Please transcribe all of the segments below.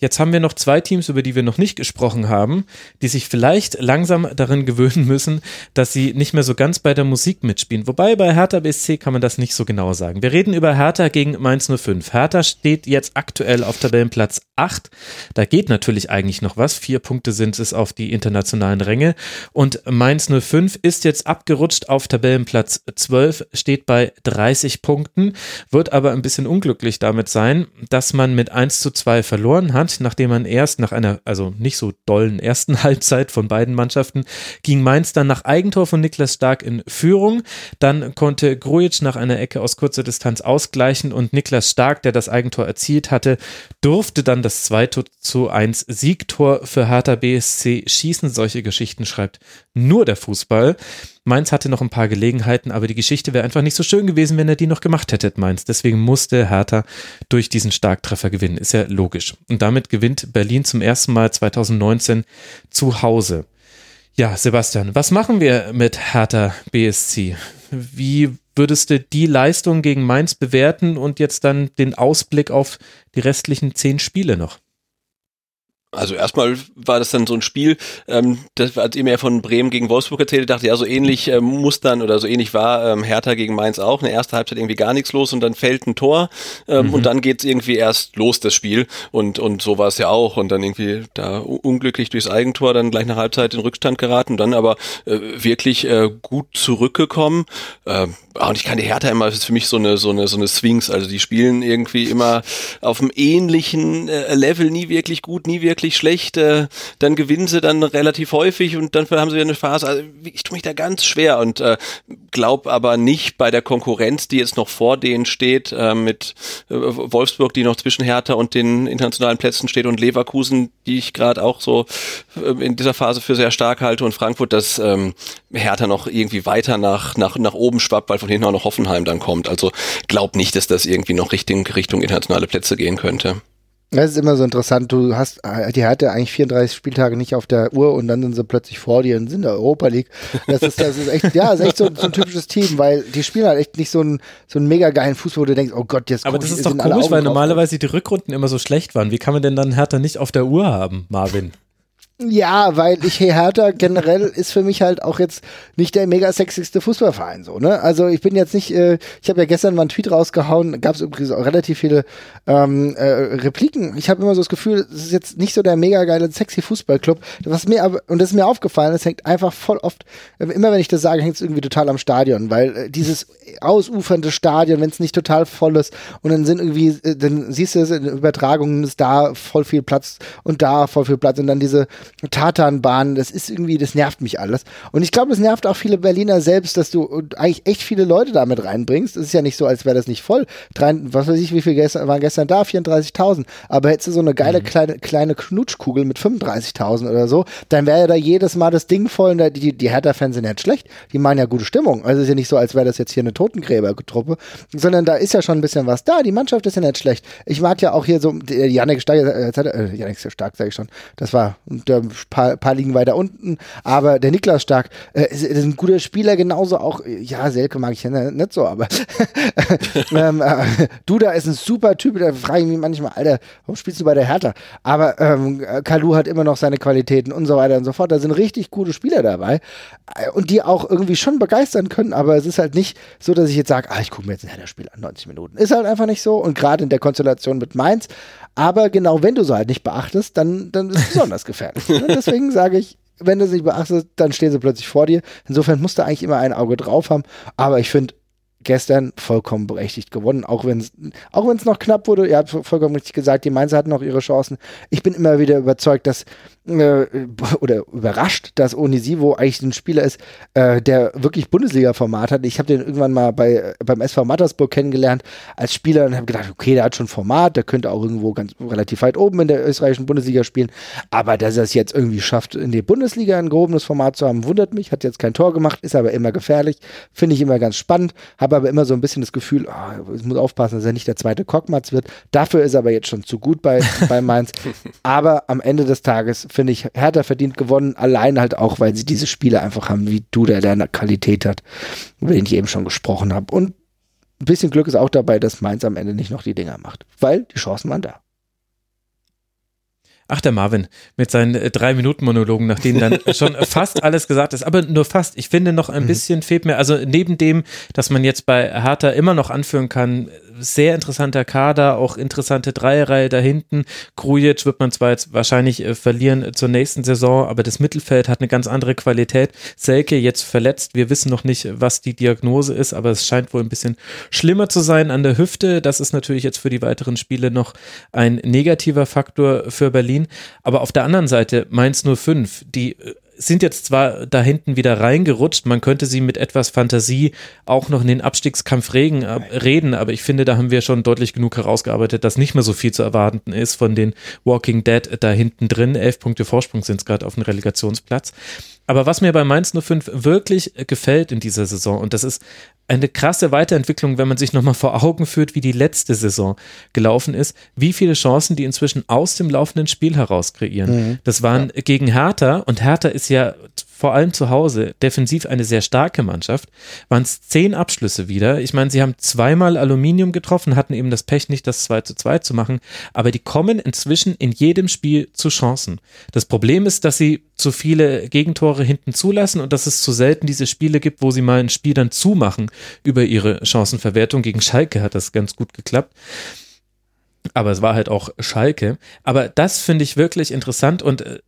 Jetzt haben wir noch zwei Teams, über die wir noch nicht gesprochen haben, die sich vielleicht langsam darin gewöhnen müssen, dass sie nicht mehr so ganz bei der Musik mitspielen. Wobei bei Hertha BSC kann man das nicht so genau sagen. Wir reden über Hertha gegen Mainz 05. Hertha steht jetzt aktuell auf Tabellenplatz 8. Da geht natürlich eigentlich noch was. Vier Punkte sind es auf die internationalen Ränge. Und Mainz 05 ist jetzt abgerutscht auf Tabellenplatz 12, steht bei 30 Punkten, wird aber ein bisschen unglücklich damit sein, dass man mit 1 zu 2 verloren hat nachdem man erst nach einer, also nicht so dollen ersten Halbzeit von beiden Mannschaften, ging Mainz dann nach Eigentor von Niklas Stark in Führung. Dann konnte Grujic nach einer Ecke aus kurzer Distanz ausgleichen und Niklas Stark, der das Eigentor erzielt hatte, durfte dann das 2 zu 1 Siegtor für Hertha BSC schießen. Solche Geschichten schreibt nur der Fußball. Mainz hatte noch ein paar Gelegenheiten, aber die Geschichte wäre einfach nicht so schön gewesen, wenn er die noch gemacht hätte, Mainz. Deswegen musste Hertha durch diesen Starktreffer gewinnen. Ist ja logisch. Und damit gewinnt Berlin zum ersten Mal 2019 zu Hause. Ja, Sebastian, was machen wir mit Hertha BSC? Wie würdest du die Leistung gegen Mainz bewerten und jetzt dann den Ausblick auf die restlichen zehn Spiele noch? Also erstmal war das dann so ein Spiel, ähm, das als ihr mir von Bremen gegen Wolfsburg erzählt, dachte ja so ähnlich ähm, muss dann oder so ähnlich war ähm, Hertha gegen Mainz auch. Eine erste Halbzeit irgendwie gar nichts los und dann fällt ein Tor ähm, mhm. und dann geht's irgendwie erst los das Spiel und und so war es ja auch und dann irgendwie da unglücklich durchs Eigentor dann gleich nach Halbzeit in Rückstand geraten, dann aber äh, wirklich äh, gut zurückgekommen. Äh, und ich kann die Hertha immer, das ist für mich so eine so eine so eine Sphinx, also die spielen irgendwie immer auf einem ähnlichen äh, Level, nie wirklich gut, nie wirklich wirklich schlecht, äh, dann gewinnen sie dann relativ häufig und dann haben sie eine Phase. Also ich tue mich da ganz schwer und äh, glaube aber nicht bei der Konkurrenz, die jetzt noch vor denen steht, äh, mit äh, Wolfsburg, die noch zwischen Hertha und den internationalen Plätzen steht und Leverkusen, die ich gerade auch so äh, in dieser Phase für sehr stark halte und Frankfurt, dass ähm, Hertha noch irgendwie weiter nach, nach, nach oben schwappt, weil von hinten auch noch Hoffenheim dann kommt. Also glaub nicht, dass das irgendwie noch Richtung, Richtung internationale Plätze gehen könnte. Das ist immer so interessant. Du hast, die hatte eigentlich 34 Spieltage nicht auf der Uhr und dann sind sie plötzlich vor dir und sind in der Europa League. Das ist, das ist echt, ja, ist echt so, so, ein typisches Team, weil die spielen halt echt nicht so einen, so einen mega geilen Fußball, wo du denkst, oh Gott, jetzt Aber das ist doch komisch, weil normalerweise die Rückrunden immer so schlecht waren. Wie kann man denn dann Hertha nicht auf der Uhr haben, Marvin? Ja, weil ich Hertha generell ist für mich halt auch jetzt nicht der mega sexigste Fußballverein so, ne? Also ich bin jetzt nicht, äh, ich habe ja gestern mal einen Tweet rausgehauen, gab es übrigens auch relativ viele ähm, äh, Repliken. Ich habe immer so das Gefühl, es ist jetzt nicht so der mega geile sexy Fußballclub. Was mir aber und das ist mir aufgefallen, es hängt einfach voll oft, immer wenn ich das sage, hängt es irgendwie total am Stadion, weil äh, dieses ausufernde Stadion, wenn es nicht total voll ist und dann sind irgendwie, äh, dann siehst du es in Übertragungen, ist da voll viel Platz und da voll viel Platz und dann diese Tatanbahn, das ist irgendwie, das nervt mich alles. Und ich glaube, das nervt auch viele Berliner selbst, dass du eigentlich echt viele Leute damit reinbringst. Es ist ja nicht so, als wäre das nicht voll. Drei, was weiß ich, wie viele gestern, waren gestern da? 34.000. Aber hättest du so eine geile mhm. kleine, kleine Knutschkugel mit 35.000 oder so, dann wäre ja da jedes Mal das Ding voll. Und die, die Hertha-Fans sind ja nicht schlecht. Die machen ja gute Stimmung. Also es ist ja nicht so, als wäre das jetzt hier eine Totengräbertruppe, sondern da ist ja schon ein bisschen was da. Die Mannschaft ist ja nicht schlecht. Ich mag ja auch hier so, Janik Stark, äh, äh, Janik Stark, sage ich schon, das war, der ein paar, paar liegen weiter unten, aber der Niklas Stark äh, ist, ist ein guter Spieler, genauso auch, ja, Selke mag ich ja nicht so, aber ähm, äh, Duda ist ein super Typ, da frage ich mich manchmal, Alter, warum spielst du bei der Hertha? Aber ähm, Kalu hat immer noch seine Qualitäten und so weiter und so fort. Da sind richtig gute Spieler dabei äh, und die auch irgendwie schon begeistern können, aber es ist halt nicht so, dass ich jetzt sage, ah, ich gucke mir jetzt ein Hertha-Spiel an, 90 Minuten. Ist halt einfach nicht so und gerade in der Konstellation mit Mainz. Aber genau wenn du so halt nicht beachtest, dann, dann ist es besonders gefährlich. Deswegen sage ich, wenn du es nicht beachtest, dann stehen sie plötzlich vor dir. Insofern musst du eigentlich immer ein Auge drauf haben. Aber ich finde, gestern vollkommen berechtigt gewonnen, auch wenn es auch noch knapp wurde. Ihr habt vollkommen richtig gesagt, die Mainzer hatten noch ihre Chancen. Ich bin immer wieder überzeugt, dass äh, oder überrascht, dass Onisivo eigentlich ein Spieler ist, äh, der wirklich Bundesliga-Format hat. Ich habe den irgendwann mal bei, beim SV Mattersburg kennengelernt als Spieler und habe gedacht, okay, der hat schon Format, der könnte auch irgendwo ganz relativ weit oben in der österreichischen Bundesliga spielen. Aber dass er es jetzt irgendwie schafft, in die Bundesliga ein gehobenes Format zu haben, wundert mich. Hat jetzt kein Tor gemacht, ist aber immer gefährlich. Finde ich immer ganz spannend. Habe aber immer so ein bisschen das Gefühl, oh, ich muss aufpassen, dass er nicht der zweite Kockmatz wird. Dafür ist er aber jetzt schon zu gut bei, bei Mainz. aber am Ende des Tages finde ich, Hertha verdient gewonnen, allein halt auch, weil sie diese Spiele einfach haben, wie du, der eine Qualität hat, über den ich eben schon gesprochen habe. Und ein bisschen Glück ist auch dabei, dass Mainz am Ende nicht noch die Dinger macht, weil die Chancen waren da. Ach, der Marvin mit seinen äh, drei Minuten Monologen, nachdem dann schon fast alles gesagt ist, aber nur fast. Ich finde noch ein mhm. bisschen fehlt mir, also neben dem, dass man jetzt bei Hertha immer noch anführen kann, sehr interessanter Kader, auch interessante Dreierreihe da hinten. Krujic wird man zwar jetzt wahrscheinlich äh, verlieren zur nächsten Saison, aber das Mittelfeld hat eine ganz andere Qualität. Selke jetzt verletzt. Wir wissen noch nicht, was die Diagnose ist, aber es scheint wohl ein bisschen schlimmer zu sein an der Hüfte. Das ist natürlich jetzt für die weiteren Spiele noch ein negativer Faktor für Berlin. Aber auf der anderen Seite Mainz 05, die äh, sind jetzt zwar da hinten wieder reingerutscht, man könnte sie mit etwas Fantasie auch noch in den Abstiegskampf regen, äh, reden, aber ich finde, da haben wir schon deutlich genug herausgearbeitet, dass nicht mehr so viel zu erwarten ist von den Walking Dead da hinten drin. Elf Punkte Vorsprung sind es gerade auf dem Relegationsplatz. Aber was mir bei Mainz 05 wirklich gefällt in dieser Saison, und das ist eine krasse Weiterentwicklung, wenn man sich nochmal vor Augen führt, wie die letzte Saison gelaufen ist, wie viele Chancen die inzwischen aus dem laufenden Spiel heraus kreieren. Mhm. Das waren ja. gegen Hertha und Hertha ist ja vor allem zu Hause defensiv eine sehr starke Mannschaft, waren es zehn Abschlüsse wieder. Ich meine, sie haben zweimal Aluminium getroffen, hatten eben das Pech nicht, das 2 zu 2 zu machen, aber die kommen inzwischen in jedem Spiel zu Chancen. Das Problem ist, dass sie zu viele Gegentore hinten zulassen und dass es zu selten diese Spiele gibt, wo sie mal ein Spiel dann zumachen über ihre Chancenverwertung. Gegen Schalke hat das ganz gut geklappt. Aber es war halt auch Schalke. Aber das finde ich wirklich interessant und äh,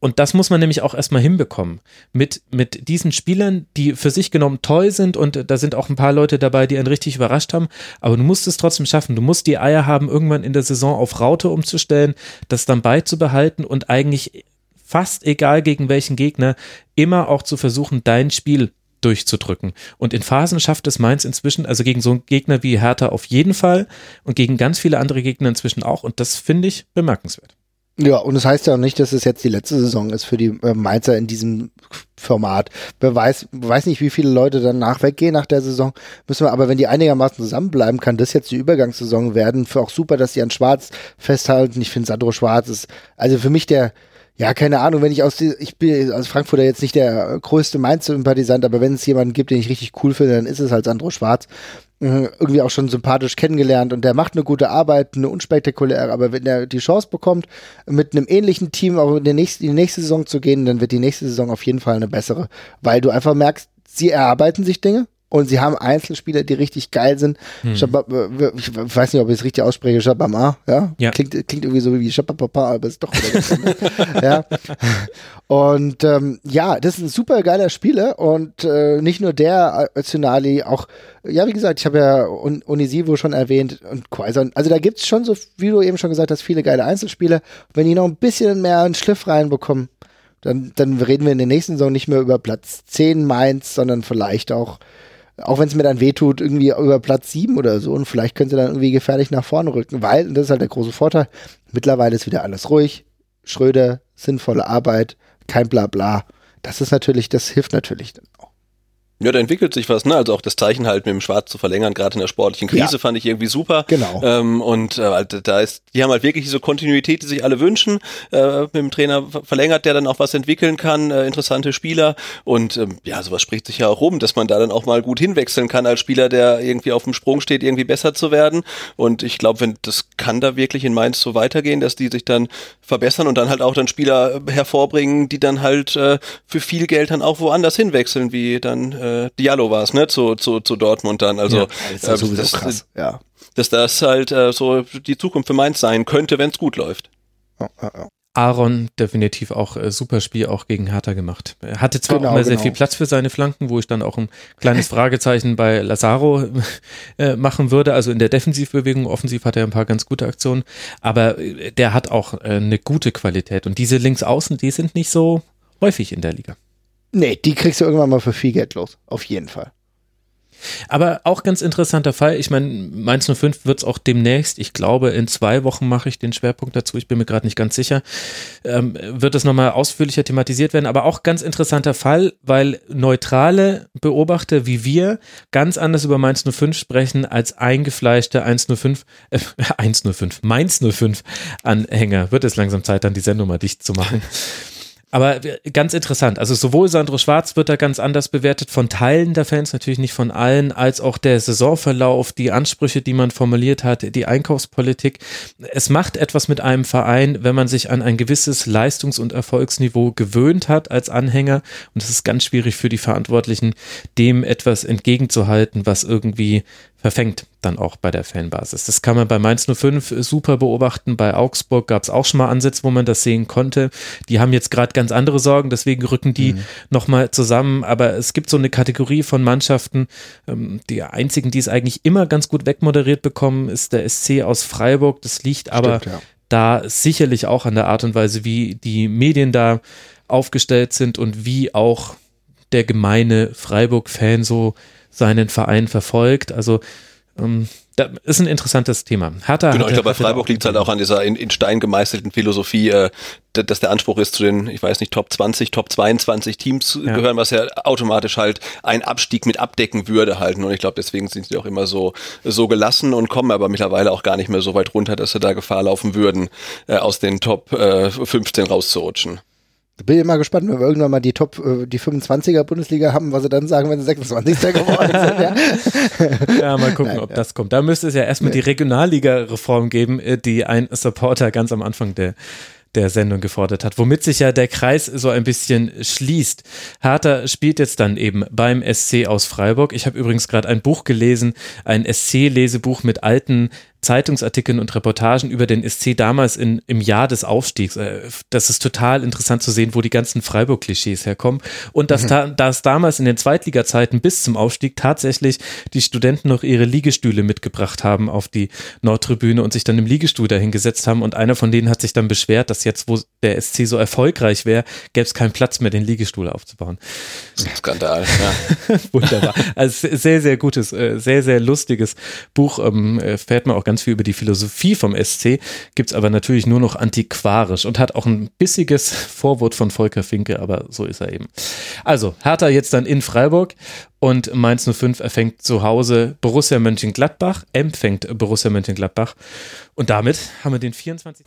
und das muss man nämlich auch erstmal hinbekommen. Mit, mit diesen Spielern, die für sich genommen toll sind und da sind auch ein paar Leute dabei, die einen richtig überrascht haben. Aber du musst es trotzdem schaffen. Du musst die Eier haben, irgendwann in der Saison auf Raute umzustellen, das dann beizubehalten und eigentlich fast egal gegen welchen Gegner immer auch zu versuchen, dein Spiel durchzudrücken. Und in Phasen schafft es Mainz inzwischen, also gegen so einen Gegner wie Hertha auf jeden Fall und gegen ganz viele andere Gegner inzwischen auch. Und das finde ich bemerkenswert. Ja, und es das heißt ja auch nicht, dass es jetzt die letzte Saison ist für die äh, Mainzer in diesem Format. Wer weiß, weiß nicht, wie viele Leute danach weggehen nach der Saison. Müssen wir, aber wenn die einigermaßen zusammenbleiben, kann das jetzt die Übergangssaison werden. Für auch super, dass sie an Schwarz festhalten. Ich finde Sandro Schwarz ist, also für mich der, ja, keine Ahnung, wenn ich aus, die, ich bin als Frankfurter jetzt nicht der größte Mainz-Sympathisant, aber wenn es jemanden gibt, den ich richtig cool finde, dann ist es halt Sandro Schwarz. Äh, irgendwie auch schon sympathisch kennengelernt und der macht eine gute Arbeit, eine unspektakuläre, aber wenn er die Chance bekommt, mit einem ähnlichen Team auch in, der nächsten, in die nächste Saison zu gehen, dann wird die nächste Saison auf jeden Fall eine bessere, weil du einfach merkst, sie erarbeiten sich Dinge, und sie haben Einzelspieler, die richtig geil sind. Hm. Äh, ich weiß nicht, ob ich es richtig ausspreche. Shabama, ja? ja. Klingt, klingt irgendwie so wie Shabapapa, aber ist doch ja. Und ähm, ja, das ist ein super geiler Spieler und äh, nicht nur der, äh, Tsunali, auch, ja, wie gesagt, ich habe ja Onisivo schon erwähnt und Quaison. Also, also da gibt's schon so, wie du eben schon gesagt hast, viele geile Einzelspieler. Wenn die noch ein bisschen mehr einen Schliff reinbekommen, dann, dann reden wir in der nächsten Saison nicht mehr über Platz 10 Mainz, sondern vielleicht auch auch wenn es mir dann wehtut, irgendwie über Platz 7 oder so und vielleicht können sie dann irgendwie gefährlich nach vorne rücken, weil, und das ist halt der große Vorteil, mittlerweile ist wieder alles ruhig, Schröder, sinnvolle Arbeit, kein Blabla. Das ist natürlich, das hilft natürlich. Ja, da entwickelt sich was, ne? Also auch das Zeichen halt mit dem Schwarz zu verlängern, gerade in der sportlichen Krise, ja. fand ich irgendwie super. Genau. Ähm, und äh, halt, da ist, die haben halt wirklich diese Kontinuität, die sich alle wünschen. Äh, mit dem Trainer verlängert, der dann auch was entwickeln kann, äh, interessante Spieler. Und ähm, ja, sowas spricht sich ja auch rum, dass man da dann auch mal gut hinwechseln kann als Spieler, der irgendwie auf dem Sprung steht, irgendwie besser zu werden. Und ich glaube, wenn das kann da wirklich in Mainz so weitergehen, dass die sich dann verbessern und dann halt auch dann Spieler hervorbringen, die dann halt äh, für viel Geld dann auch woanders hinwechseln, wie dann äh, äh, Diallo war es, ne, zu, zu, zu Dortmund dann. Also ja, das, ist ja äh, das, krass. Ja. dass das halt äh, so die Zukunft für Mainz sein könnte, wenn es gut läuft. Ja, ja, Aaron definitiv auch äh, super Spiel auch gegen Hertha gemacht. Er hatte zwar genau, auch immer genau. sehr viel Platz für seine Flanken, wo ich dann auch ein kleines Fragezeichen bei Lazaro äh, machen würde. Also in der Defensivbewegung, offensiv hat er ein paar ganz gute Aktionen, aber äh, der hat auch äh, eine gute Qualität und diese Linksaußen, die sind nicht so häufig in der Liga. Nee, die kriegst du irgendwann mal für viel Geld los. Auf jeden Fall. Aber auch ganz interessanter Fall. Ich meine, Mainz 05 wird es auch demnächst, ich glaube, in zwei Wochen mache ich den Schwerpunkt dazu, ich bin mir gerade nicht ganz sicher, ähm, wird es nochmal ausführlicher thematisiert werden. Aber auch ganz interessanter Fall, weil neutrale Beobachter wie wir ganz anders über Mainz 05 sprechen als eingefleischte 105, äh, 105, Mainz 05 Anhänger. Wird es langsam Zeit, dann die Sendung mal dicht zu machen. Aber ganz interessant. Also sowohl Sandro Schwarz wird da ganz anders bewertet von Teilen der Fans, natürlich nicht von allen, als auch der Saisonverlauf, die Ansprüche, die man formuliert hat, die Einkaufspolitik. Es macht etwas mit einem Verein, wenn man sich an ein gewisses Leistungs- und Erfolgsniveau gewöhnt hat als Anhänger. Und es ist ganz schwierig für die Verantwortlichen, dem etwas entgegenzuhalten, was irgendwie verfängt dann auch bei der Fanbasis. Das kann man bei Mainz 05 super beobachten. Bei Augsburg gab es auch schon mal Ansätze, wo man das sehen konnte. Die haben jetzt gerade ganz andere Sorgen, deswegen rücken die mhm. nochmal zusammen. Aber es gibt so eine Kategorie von Mannschaften. Ähm, die einzigen, die es eigentlich immer ganz gut wegmoderiert bekommen, ist der SC aus Freiburg. Das liegt aber Stimmt, ja. da sicherlich auch an der Art und Weise, wie die Medien da aufgestellt sind und wie auch der gemeine Freiburg-Fan so seinen Verein verfolgt. Also ähm, das ist ein interessantes Thema. Hertha genau, ich glaube, bei Freiburg liegt es halt auch an dieser in, in Stein gemeißelten Philosophie, äh, dass der Anspruch ist, zu den, ich weiß nicht, Top 20, Top 22 Teams zu ja. gehören, was ja automatisch halt einen Abstieg mit abdecken würde halten. Und ich glaube, deswegen sind sie auch immer so, so gelassen und kommen aber mittlerweile auch gar nicht mehr so weit runter, dass sie da Gefahr laufen würden, äh, aus den Top äh, 15 rauszurutschen. Bin mal gespannt, wenn wir irgendwann mal die Top, äh, die 25er Bundesliga haben, was sie dann sagen, wenn sie 26. geworden sind. Ja, ja mal gucken, Nein, ob ja. das kommt. Da müsste es ja erstmal die Regionalliga-Reform geben, äh, die ein Supporter ganz am Anfang der der Sendung gefordert hat, womit sich ja der Kreis so ein bisschen schließt. Hertha spielt jetzt dann eben beim SC aus Freiburg. Ich habe übrigens gerade ein Buch gelesen, ein SC-Lesebuch mit alten Zeitungsartikeln und Reportagen über den SC damals in, im Jahr des Aufstiegs. Äh, das ist total interessant zu sehen, wo die ganzen Freiburg-Klischees herkommen. Und dass, mhm. da, dass damals in den Zweitliga-Zeiten bis zum Aufstieg tatsächlich die Studenten noch ihre Liegestühle mitgebracht haben auf die Nordtribüne und sich dann im Liegestuhl dahingesetzt haben. Und einer von denen hat sich dann beschwert, dass jetzt, wo der SC so erfolgreich wäre, gäbe es keinen Platz mehr, den Liegestuhl aufzubauen. Skandal, ja. Wunderbar. Also sehr, sehr gutes, äh, sehr, sehr lustiges Buch. Ähm, äh, fährt man auch ganz viel über die Philosophie vom SC, gibt es aber natürlich nur noch antiquarisch und hat auch ein bissiges Vorwort von Volker Finke, aber so ist er eben. Also, Hertha jetzt dann in Freiburg und Mainz 05 erfängt zu Hause Borussia Mönchengladbach, empfängt Borussia Mönchengladbach und damit haben wir den 24